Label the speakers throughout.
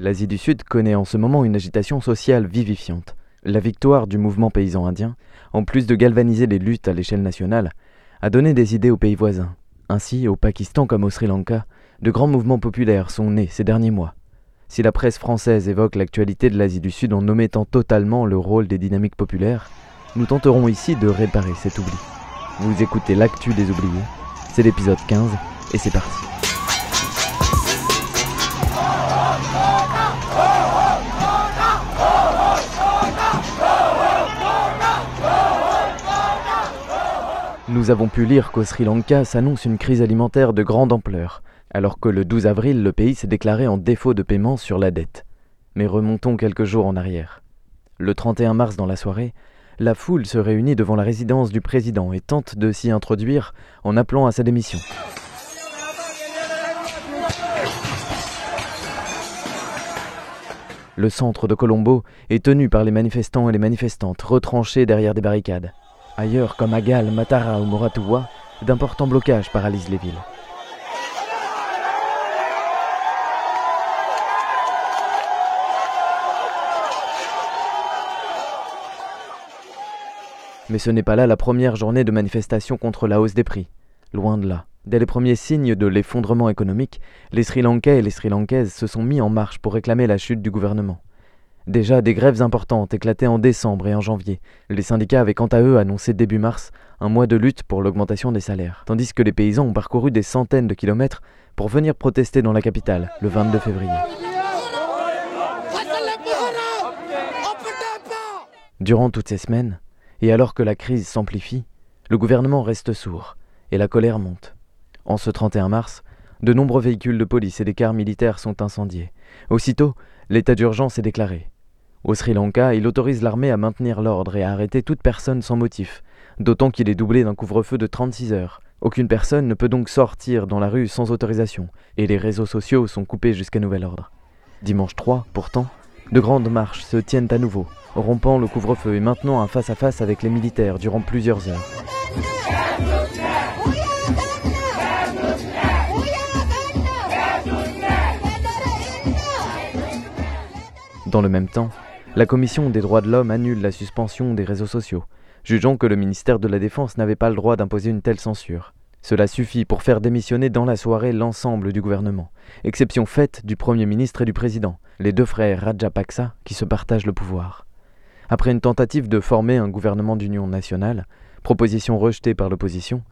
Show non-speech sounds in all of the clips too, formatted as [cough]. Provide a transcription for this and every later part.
Speaker 1: L'Asie du Sud connaît en ce moment une agitation sociale vivifiante. La victoire du mouvement paysan indien, en plus de galvaniser les luttes à l'échelle nationale, a donné des idées aux pays voisins. Ainsi, au Pakistan comme au Sri Lanka, de grands mouvements populaires sont nés ces derniers mois. Si la presse française évoque l'actualité de l'Asie du Sud en omettant totalement le rôle des dynamiques populaires, nous tenterons ici de réparer cet oubli. Vous écoutez l'actu des oubliés, c'est l'épisode 15 et c'est parti. Nous avons pu lire qu'au Sri Lanka s'annonce une crise alimentaire de grande ampleur, alors que le 12 avril, le pays s'est déclaré en défaut de paiement sur la dette. Mais remontons quelques jours en arrière. Le 31 mars dans la soirée, la foule se réunit devant la résidence du président et tente de s'y introduire en appelant à sa démission. Le centre de Colombo est tenu par les manifestants et les manifestantes retranchés derrière des barricades. Ailleurs, comme Agal, Matara ou Moratuwa, d'importants blocages paralysent les villes. Mais ce n'est pas là la première journée de manifestation contre la hausse des prix. Loin de là. Dès les premiers signes de l'effondrement économique, les Sri Lankais et les Sri Lankaises se sont mis en marche pour réclamer la chute du gouvernement. Déjà, des grèves importantes éclataient en décembre et en janvier. Les syndicats avaient quant à eux annoncé début mars un mois de lutte pour l'augmentation des salaires, tandis que les paysans ont parcouru des centaines de kilomètres pour venir protester dans la capitale le 22 février. Durant toutes ces semaines, et alors que la crise s'amplifie, le gouvernement reste sourd et la colère monte. En ce 31 mars, de nombreux véhicules de police et des cars militaires sont incendiés. Aussitôt, l'état d'urgence est déclaré. Au Sri Lanka, il autorise l'armée à maintenir l'ordre et à arrêter toute personne sans motif, d'autant qu'il est doublé d'un couvre-feu de 36 heures. Aucune personne ne peut donc sortir dans la rue sans autorisation, et les réseaux sociaux sont coupés jusqu'à nouvel ordre. Dimanche 3, pourtant, de grandes marches se tiennent à nouveau, rompant le couvre-feu et maintenant un face-à-face avec les militaires durant plusieurs heures. Dans le même temps, la Commission des droits de l'homme annule la suspension des réseaux sociaux, jugeant que le ministère de la Défense n'avait pas le droit d'imposer une telle censure. Cela suffit pour faire démissionner dans la soirée l'ensemble du gouvernement, exception faite du Premier ministre et du Président, les deux frères Rajapaksa qui se partagent le pouvoir. Après une tentative de former un gouvernement d'union nationale, proposition rejetée par l'opposition,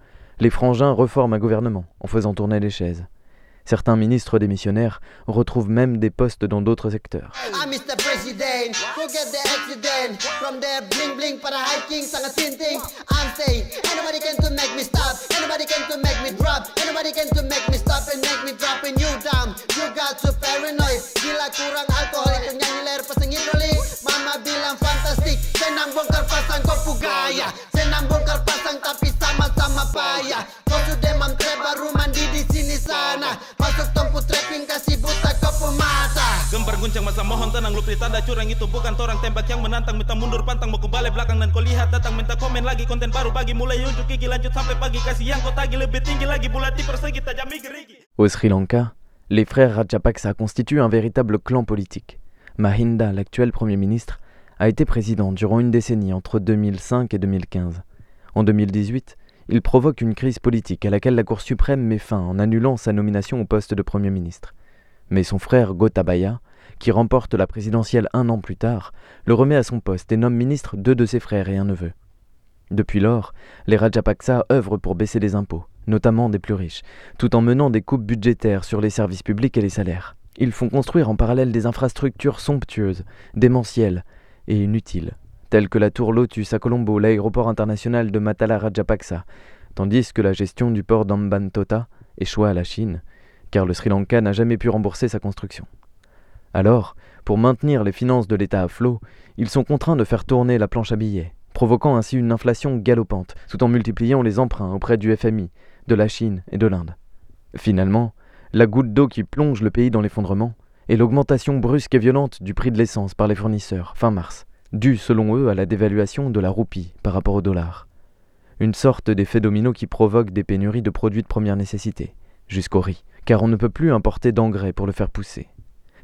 Speaker 1: les frangins reforment un gouvernement en faisant tourner les chaises. Certains ministres démissionnaires retrouvent même des postes dans d'autres secteurs.
Speaker 2: Ah. President, forget the accident. From there, bling bling para hiking, sangat tinting. I'm saying, anybody can to make me stop, anybody can to make me drop, anybody can to make me stop and make me drop in you down. You got so paranoid, gila kurang alkohol, itu nyanyi layar pasang hidrolik. Mama bilang fantastik, saya nang bongkar pasang kau pugaya, saya nang bongkar pasang tapi sama-sama payah. Kau sudah mamtreba rumah di sini sana, masuk tempat trapping kasih buta kau.
Speaker 1: Au Sri Lanka, les frères Rajapaksa constituent un véritable clan politique. Mahinda, l'actuel Premier ministre, a été président durant une décennie entre 2005 et 2015. En 2018, il provoque une crise politique à laquelle la Cour suprême met fin en annulant sa nomination au poste de Premier ministre. Mais son frère Gotabaya, qui remporte la présidentielle un an plus tard, le remet à son poste et nomme ministre deux de ses frères et un neveu. Depuis lors, les Rajapaksa œuvrent pour baisser les impôts, notamment des plus riches, tout en menant des coupes budgétaires sur les services publics et les salaires. Ils font construire en parallèle des infrastructures somptueuses, démentielles et inutiles, telles que la tour Lotus à Colombo, l'aéroport international de Matala Rajapaksa, tandis que la gestion du port d'Ambantota échoua à la Chine, car le Sri Lanka n'a jamais pu rembourser sa construction. Alors, pour maintenir les finances de l'État à flot, ils sont contraints de faire tourner la planche à billets, provoquant ainsi une inflation galopante, tout en multipliant les emprunts auprès du FMI, de la Chine et de l'Inde. Finalement, la goutte d'eau qui plonge le pays dans l'effondrement est l'augmentation brusque et violente du prix de l'essence par les fournisseurs fin mars, due selon eux à la dévaluation de la roupie par rapport au dollar. Une sorte d'effet domino qui provoque des pénuries de produits de première nécessité, jusqu'au riz, car on ne peut plus importer d'engrais pour le faire pousser.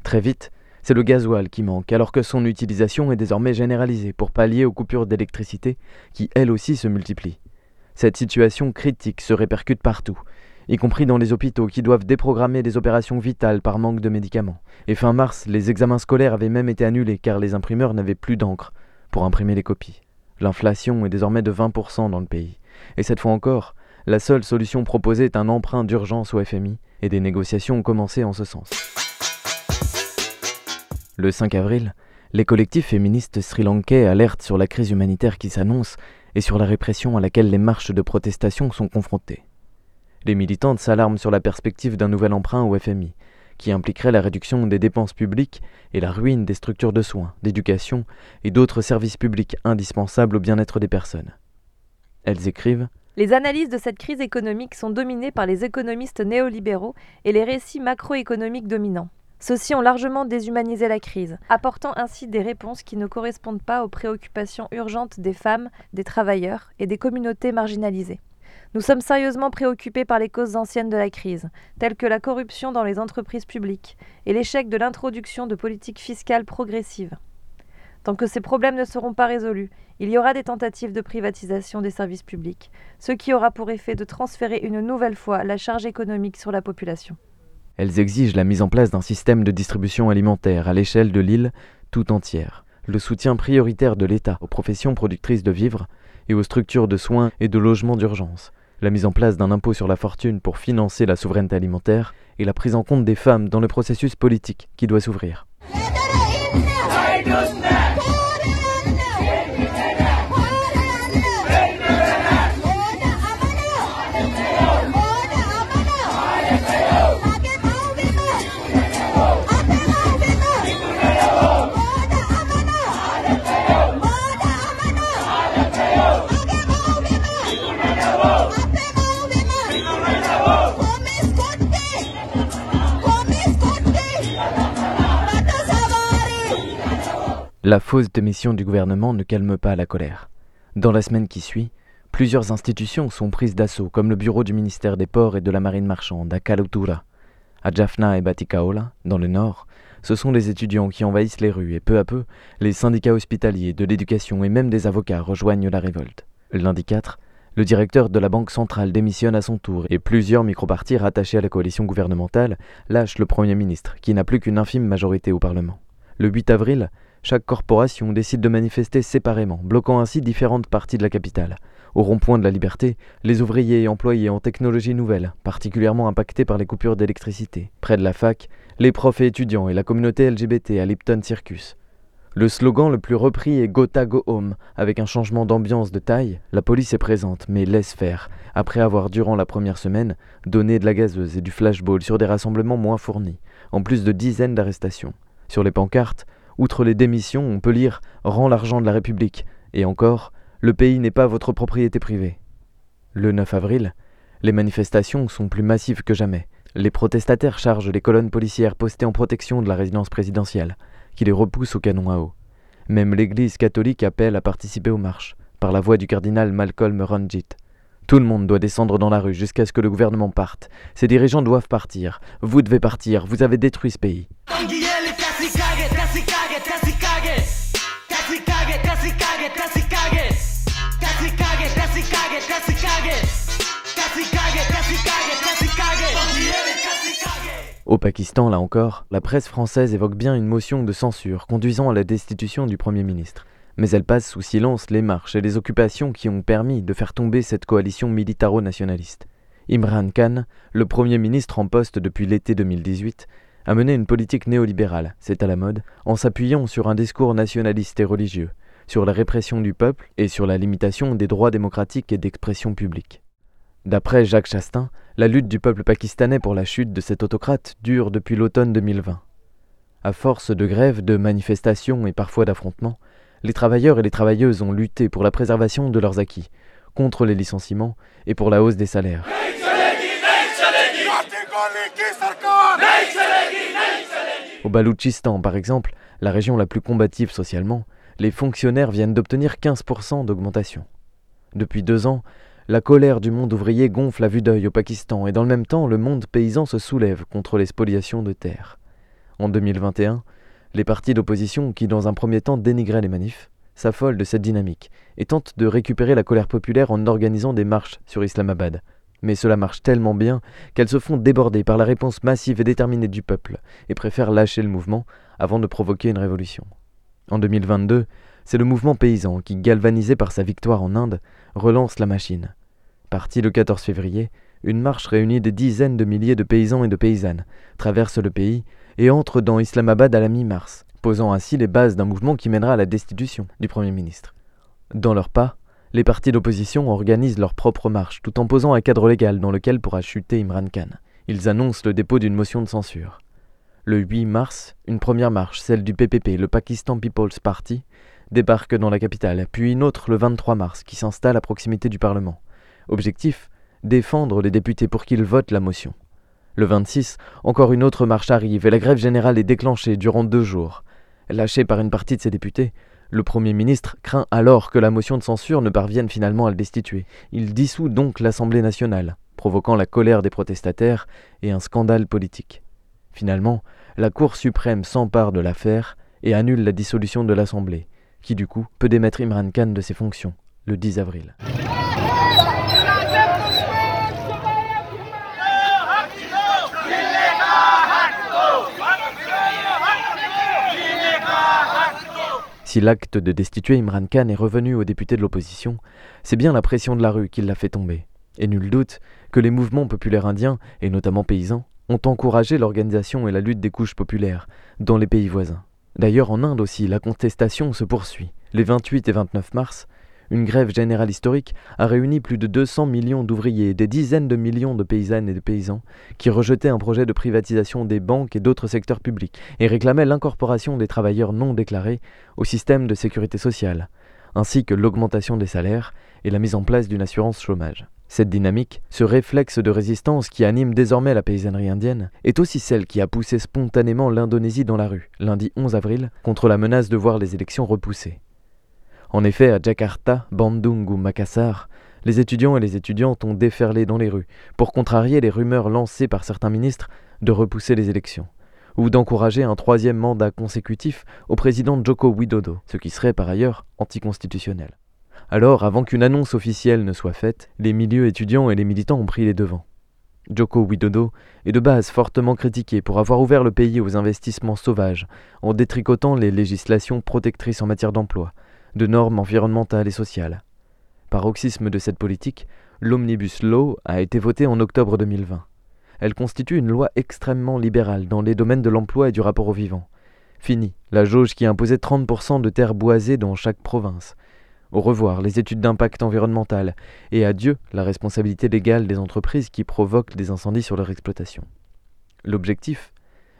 Speaker 1: Très vite, c'est le gasoil qui manque, alors que son utilisation est désormais généralisée pour pallier aux coupures d'électricité qui, elles aussi, se multiplient. Cette situation critique se répercute partout, y compris dans les hôpitaux qui doivent déprogrammer des opérations vitales par manque de médicaments. Et fin mars, les examens scolaires avaient même été annulés car les imprimeurs n'avaient plus d'encre pour imprimer les copies. L'inflation est désormais de 20% dans le pays. Et cette fois encore, la seule solution proposée est un emprunt d'urgence au FMI, et des négociations ont commencé en ce sens. Le 5 avril, les collectifs féministes sri-lankais alertent sur la crise humanitaire qui s'annonce et sur la répression à laquelle les marches de protestation sont confrontées. Les militantes s'alarment sur la perspective d'un nouvel emprunt au FMI, qui impliquerait la réduction des dépenses publiques et la ruine des structures de soins, d'éducation et d'autres services publics indispensables au bien-être des personnes. Elles écrivent
Speaker 3: Les analyses de cette crise économique sont dominées par les économistes néolibéraux et les récits macroéconomiques dominants. Ceux-ci ont largement déshumanisé la crise, apportant ainsi des réponses qui ne correspondent pas aux préoccupations urgentes des femmes, des travailleurs et des communautés marginalisées. Nous sommes sérieusement préoccupés par les causes anciennes de la crise, telles que la corruption dans les entreprises publiques et l'échec de l'introduction de politiques fiscales progressives. Tant que ces problèmes ne seront pas résolus, il y aura des tentatives de privatisation des services publics, ce qui aura pour effet de transférer une nouvelle fois la charge économique sur la population.
Speaker 1: Elles exigent la mise en place d'un système de distribution alimentaire à l'échelle de l'île tout entière, le soutien prioritaire de l'État aux professions productrices de vivres et aux structures de soins et de logement d'urgence, la mise en place d'un impôt sur la fortune pour financer la souveraineté alimentaire et la prise en compte des femmes dans le processus politique qui doit s'ouvrir. La fausse démission du gouvernement ne calme pas la colère. Dans la semaine qui suit, plusieurs institutions sont prises d'assaut, comme le bureau du ministère des Ports et de la Marine marchande à Kalutura. À Jaffna et Batikaola, dans le nord, ce sont les étudiants qui envahissent les rues et peu à peu, les syndicats hospitaliers, de l'éducation et même des avocats rejoignent la révolte. Lundi 4, le directeur de la Banque centrale démissionne à son tour et plusieurs micropartis rattachés à la coalition gouvernementale lâchent le Premier ministre, qui n'a plus qu'une infime majorité au Parlement. Le 8 avril, chaque corporation décide de manifester séparément, bloquant ainsi différentes parties de la capitale. Au rond-point de la liberté, les ouvriers et employés en technologie nouvelle, particulièrement impactés par les coupures d'électricité. Près de la fac, les profs et étudiants et la communauté LGBT à Lipton Circus. Le slogan le plus repris est Gotha Go Home. Avec un changement d'ambiance de taille, la police est présente, mais laisse faire, après avoir, durant la première semaine, donné de la gazeuse et du flashball sur des rassemblements moins fournis, en plus de dizaines d'arrestations. Sur les pancartes, Outre les démissions, on peut lire Rends l'argent de la République et encore Le pays n'est pas votre propriété privée. Le 9 avril, les manifestations sont plus massives que jamais. Les protestataires chargent les colonnes policières postées en protection de la résidence présidentielle, qui les repoussent au canon à eau. Même l'Église catholique appelle à participer aux marches, par la voix du cardinal Malcolm Ranjit. Tout le monde doit descendre dans la rue jusqu'à ce que le gouvernement parte. Ses dirigeants doivent partir. Vous devez partir. Vous avez détruit ce pays. Au Pakistan, là encore, la presse française évoque bien une motion de censure conduisant à la destitution du Premier ministre. Mais elle passe sous silence les marches et les occupations qui ont permis de faire tomber cette coalition militaro-nationaliste. Imran Khan, le Premier ministre en poste depuis l'été 2018, a mené une politique néolibérale, c'est à la mode, en s'appuyant sur un discours nationaliste et religieux, sur la répression du peuple et sur la limitation des droits démocratiques et d'expression publique. D'après Jacques Chastain, La lutte du peuple pakistanais pour la chute de cet autocrate dure depuis l'automne 2020. À force de grèves, de manifestations et parfois d'affrontements, les travailleurs et les travailleuses ont lutté pour la préservation de leurs acquis, contre les licenciements et pour la hausse des salaires. Au Baloutchistan, par exemple, la région la plus combative socialement, les fonctionnaires viennent d'obtenir 15% d'augmentation. Depuis deux ans, la colère du monde ouvrier gonfle à vue d'œil au Pakistan et dans le même temps, le monde paysan se soulève contre les spoliations de terres. En 2021, les partis d'opposition qui, dans un premier temps, dénigraient les manifs, s'affolent de cette dynamique et tentent de récupérer la colère populaire en organisant des marches sur Islamabad. Mais cela marche tellement bien qu'elles se font déborder par la réponse massive et déterminée du peuple et préfèrent lâcher le mouvement avant de provoquer une révolution. En 2022, c'est le mouvement paysan qui, galvanisé par sa victoire en Inde, relance la machine. Parti le 14 février, une marche réunit des dizaines de milliers de paysans et de paysannes, traverse le pays et entre dans Islamabad à la mi-mars, posant ainsi les bases d'un mouvement qui mènera à la destitution du Premier ministre. Dans leur pas, les partis d'opposition organisent leur propre marche tout en posant un cadre légal dans lequel pourra chuter Imran Khan. Ils annoncent le dépôt d'une motion de censure. Le 8 mars, une première marche, celle du PPP, le Pakistan People's Party, débarque dans la capitale, puis une autre le 23 mars qui s'installe à proximité du Parlement. Objectif défendre les députés pour qu'ils votent la motion. Le 26, encore une autre marche arrive et la grève générale est déclenchée durant deux jours. Lâché par une partie de ses députés, le Premier ministre craint alors que la motion de censure ne parvienne finalement à le destituer. Il dissout donc l'Assemblée nationale, provoquant la colère des protestataires et un scandale politique. Finalement, la Cour suprême s'empare de l'affaire et annule la dissolution de l'Assemblée, qui du coup peut démettre Imran Khan de ses fonctions le 10 avril. Si l'acte de destituer Imran Khan est revenu aux députés de l'opposition, c'est bien la pression de la rue qui l'a fait tomber. Et nul doute que les mouvements populaires indiens, et notamment paysans, ont encouragé l'organisation et la lutte des couches populaires dans les pays voisins. D'ailleurs, en Inde aussi, la contestation se poursuit. Les 28 et 29 mars, une grève générale historique a réuni plus de 200 millions d'ouvriers et des dizaines de millions de paysannes et de paysans qui rejetaient un projet de privatisation des banques et d'autres secteurs publics et réclamaient l'incorporation des travailleurs non déclarés au système de sécurité sociale, ainsi que l'augmentation des salaires et la mise en place d'une assurance chômage. Cette dynamique, ce réflexe de résistance qui anime désormais la paysannerie indienne, est aussi celle qui a poussé spontanément l'Indonésie dans la rue, lundi 11 avril, contre la menace de voir les élections repoussées. En effet, à Jakarta, Bandung ou Makassar, les étudiants et les étudiantes ont déferlé dans les rues pour contrarier les rumeurs lancées par certains ministres de repousser les élections, ou d'encourager un troisième mandat consécutif au président Joko Widodo, ce qui serait par ailleurs anticonstitutionnel. Alors, avant qu'une annonce officielle ne soit faite, les milieux étudiants et les militants ont pris les devants. Joko Widodo est de base fortement critiqué pour avoir ouvert le pays aux investissements sauvages, en détricotant les législations protectrices en matière d'emploi, de normes environnementales et sociales. Paroxysme de cette politique, l'Omnibus Law a été votée en octobre 2020. Elle constitue une loi extrêmement libérale dans les domaines de l'emploi et du rapport au vivant. Fini la jauge qui imposait 30% de terres boisées dans chaque province. Au revoir les études d'impact environnemental et adieu la responsabilité légale des entreprises qui provoquent des incendies sur leur exploitation. L'objectif?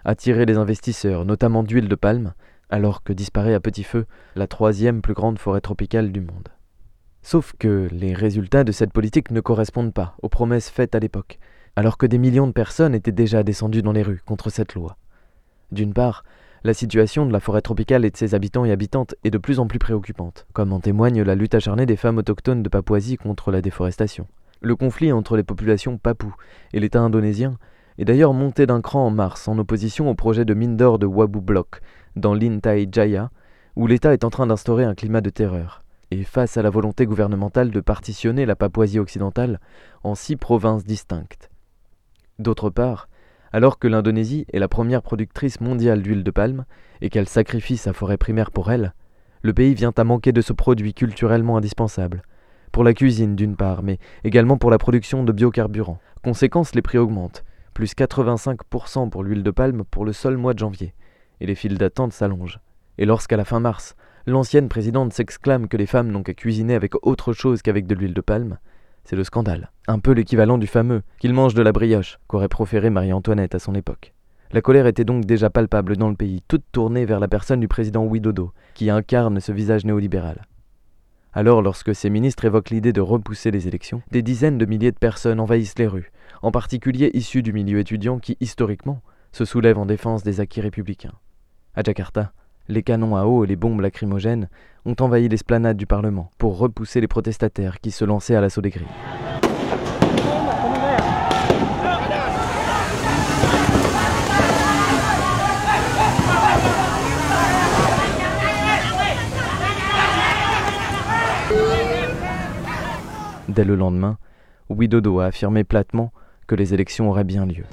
Speaker 1: Attirer les investisseurs, notamment d'huile de palme, alors que disparaît à petit feu la troisième plus grande forêt tropicale du monde. Sauf que les résultats de cette politique ne correspondent pas aux promesses faites à l'époque, alors que des millions de personnes étaient déjà descendues dans les rues contre cette loi. D'une part, la situation de la forêt tropicale et de ses habitants et habitantes est de plus en plus préoccupante, comme en témoigne la lutte acharnée des femmes autochtones de Papouasie contre la déforestation. Le conflit entre les populations papoues et l'État indonésien est d'ailleurs monté d'un cran en mars en opposition au projet de mine d'or de Wabu Block, dans l'Intai Jaya, où l'État est en train d'instaurer un climat de terreur. Et face à la volonté gouvernementale de partitionner la Papouasie occidentale en six provinces distinctes. D'autre part, alors que l'Indonésie est la première productrice mondiale d'huile de palme et qu'elle sacrifie sa forêt primaire pour elle, le pays vient à manquer de ce produit culturellement indispensable, pour la cuisine d'une part, mais également pour la production de biocarburants. Conséquence, les prix augmentent, plus 85% pour l'huile de palme pour le seul mois de janvier, et les files d'attente s'allongent. Et lorsqu'à la fin mars, l'ancienne présidente s'exclame que les femmes n'ont qu'à cuisiner avec autre chose qu'avec de l'huile de palme, C'est le scandale, un peu l'équivalent du fameux qu'il mange de la brioche qu'aurait proféré Marie-Antoinette à son époque. La colère était donc déjà palpable dans le pays, toute tournée vers la personne du président Widodo, qui incarne ce visage néolibéral. Alors, lorsque ces ministres évoquent l'idée de repousser les élections, des dizaines de milliers de personnes envahissent les rues, en particulier issus du milieu étudiant qui, historiquement, se soulève en défense des acquis républicains. À Jakarta, les canons à eau et les bombes lacrymogènes ont envahi l'esplanade du Parlement pour repousser les protestataires qui se lançaient à l'assaut des grilles. Dès le lendemain, Widodo a affirmé platement que les élections auraient bien lieu.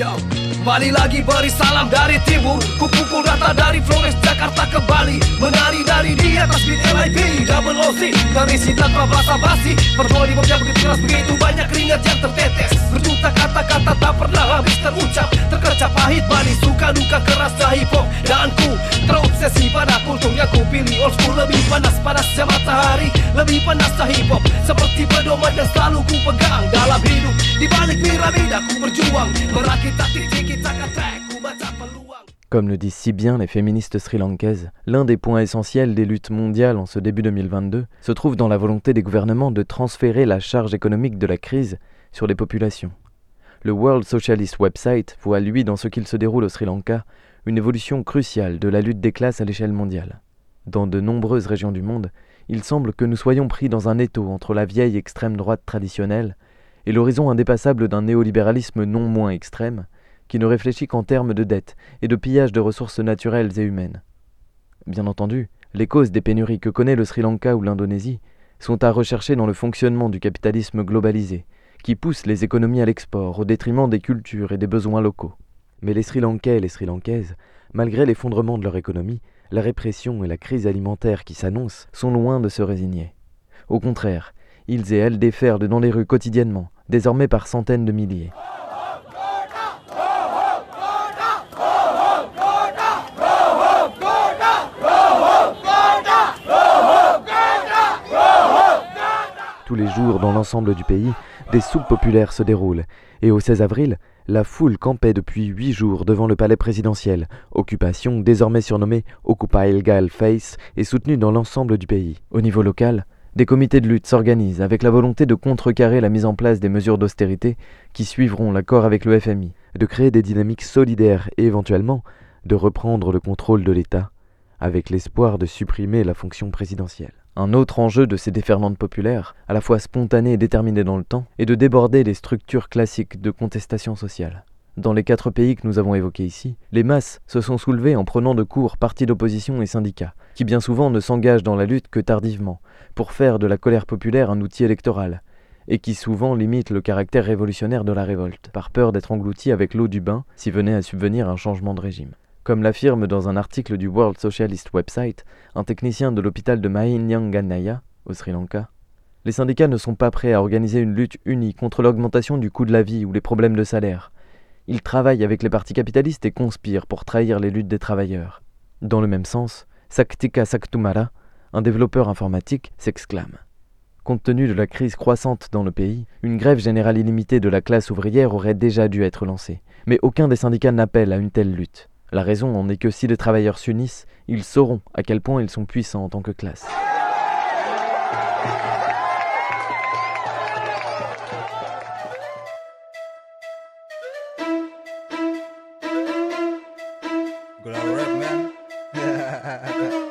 Speaker 4: Yo, Bali lagi beri salam dari timur. Ku pukul rata dari Flores Jakarta ke Bali. Menari dari di atas beat LIB Double OC Narisi tanpa basa-basi. Performa di yang begitu keras Begitu banyak keringat yang tertetes. Berjuta kata-kata tak pernah habis terucap. Terkerja pahit Bali Suka duka keras hip hop Dan ku terobsesi pada kultur yang ku pilih Old school. Lebih panas panasnya matahari Lebih panas hip hop Seperti pedoman yang selalu ku pegang Dalam hidup. Di balik piramida ku berjuang
Speaker 1: Comme le disent si bien les féministes sri-lankaises, l'un des points essentiels des luttes mondiales en ce début 2022 se trouve dans la volonté des gouvernements de transférer la charge économique de la crise sur les populations. Le World Socialist Website voit, lui, dans ce qu'il se déroule au Sri Lanka, une évolution cruciale de la lutte des classes à l'échelle mondiale. Dans de nombreuses régions du monde, il semble que nous soyons pris dans un étau entre la vieille extrême droite traditionnelle et l'horizon indépassable d'un néolibéralisme non moins extrême, qui ne réfléchit qu'en termes de dette et de pillage de ressources naturelles et humaines. Bien entendu, les causes des pénuries que connaît le Sri Lanka ou l'Indonésie sont à rechercher dans le fonctionnement du capitalisme globalisé, qui pousse les économies à l'export au détriment des cultures et des besoins locaux. Mais les Sri Lankais et les Sri Lankaises, malgré l'effondrement de leur économie, la répression et la crise alimentaire qui s'annoncent, sont loin de se résigner. Au contraire, ils et elles déferlent dans les rues quotidiennement, désormais par centaines de milliers. Tous les jours, dans l'ensemble du pays, des soupes populaires se déroulent, et au 16 avril, la foule campait depuis huit jours devant le palais présidentiel, occupation désormais surnommée Occupy Ilgal Face et soutenue dans l'ensemble du pays. Au niveau local, des comités de lutte s'organisent avec la volonté de contrecarrer la mise en place des mesures d'austérité qui suivront l'accord avec le FMI, de créer des dynamiques solidaires et éventuellement de reprendre le contrôle de l'État, avec l'espoir de supprimer la fonction présidentielle. Un autre enjeu de ces déferlantes populaires, à la fois spontanées et déterminées dans le temps, est de déborder les structures classiques de contestation sociale. Dans les quatre pays que nous avons évoqués ici, les masses se sont soulevées en prenant de court partis d'opposition et syndicats, qui bien souvent ne s'engagent dans la lutte que tardivement, pour faire de la colère populaire un outil électoral, et qui souvent limitent le caractère révolutionnaire de la révolte, par peur d'être engloutis avec l'eau du bain si venait à subvenir un changement de régime. Comme l'affirme dans un article du World Socialist Website un technicien de l'hôpital de Mahinyanganaya, au Sri Lanka, les syndicats ne sont pas prêts à organiser une lutte unie contre l'augmentation du coût de la vie ou les problèmes de salaire. Ils travaillent avec les partis capitalistes et conspirent pour trahir les luttes des travailleurs. Dans le même sens, Saktika Saktumara, un développeur informatique, s'exclame. Compte tenu de la crise croissante dans le pays, une grève générale illimitée de la classe ouvrière aurait déjà dû être lancée. Mais aucun des syndicats n'appelle à une telle lutte. La raison en est que si les travailleurs s'unissent, ils sauront à quel point ils sont puissants en tant que classe. [laughs]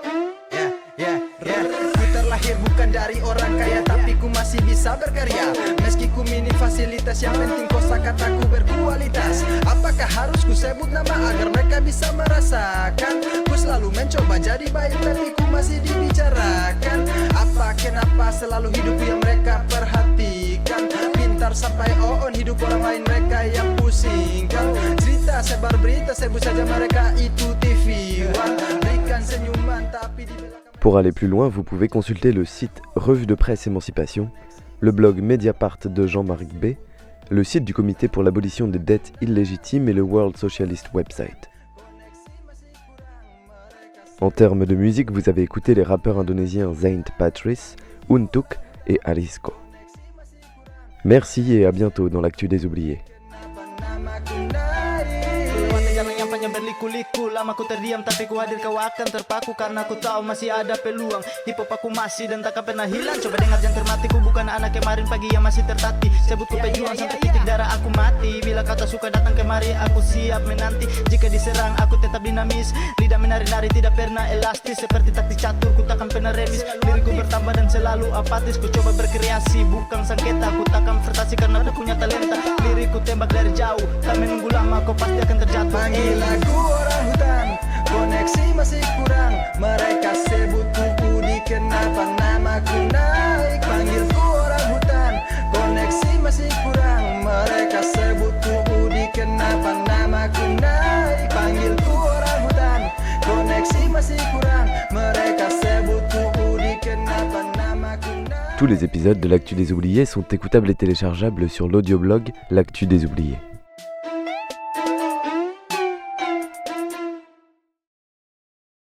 Speaker 5: bisa berkarya. Meski ku minim fasilitas yang penting kosa kataku berkualitas. Apakah harus ku sebut nama agar mereka bisa merasakan? Ku selalu mencoba jadi baik tapi ku masih dibicarakan. Apa kenapa selalu hidupku yang mereka perhatikan? Pintar sampai on hidup orang lain mereka yang pusingkan. Cerita sebar berita sebut saja mereka itu TV One. Berikan senyuman tapi
Speaker 1: Pour aller plus loin, vous pouvez consulter le site Revue de presse Émancipation le blog Mediapart de Jean-Marc B, le site du comité pour l'abolition des dettes illégitimes et le World Socialist Website. En termes de musique, vous avez écouté les rappeurs indonésiens Zaint Patrice, Untuk et Arisco. Merci et à bientôt dans l'actu des oubliés.
Speaker 6: Berliku-liku Lama ku terdiam tapi ku hadir kau akan terpaku Karena ku tahu masih ada peluang. Hip hop aku masih dan takkan pernah hilang. Coba dengar jangan termati ku bukan anak kemarin pagi yang masih tertati Sebutku pejuang sampai titik darah aku mati. Bila kau tak suka datang kemari aku siap menanti. Jika diserang aku tetap dinamis. Lidah menari-nari tidak pernah elastis. Seperti taktik catur ku takkan pernah remis. Liriku bertambah dan selalu apatis. Ku coba berkreasi bukan sengketa. Ku takkan frustasi karena aku punya talenta. Liriku tembak dari jauh. Tak menunggu lama kau pasti akan terjatuh. Panggil aku orang
Speaker 1: Tous les épisodes de l'Actu des Oubliés sont écoutables et téléchargeables sur l'audioblog L'Actu des Oubliés.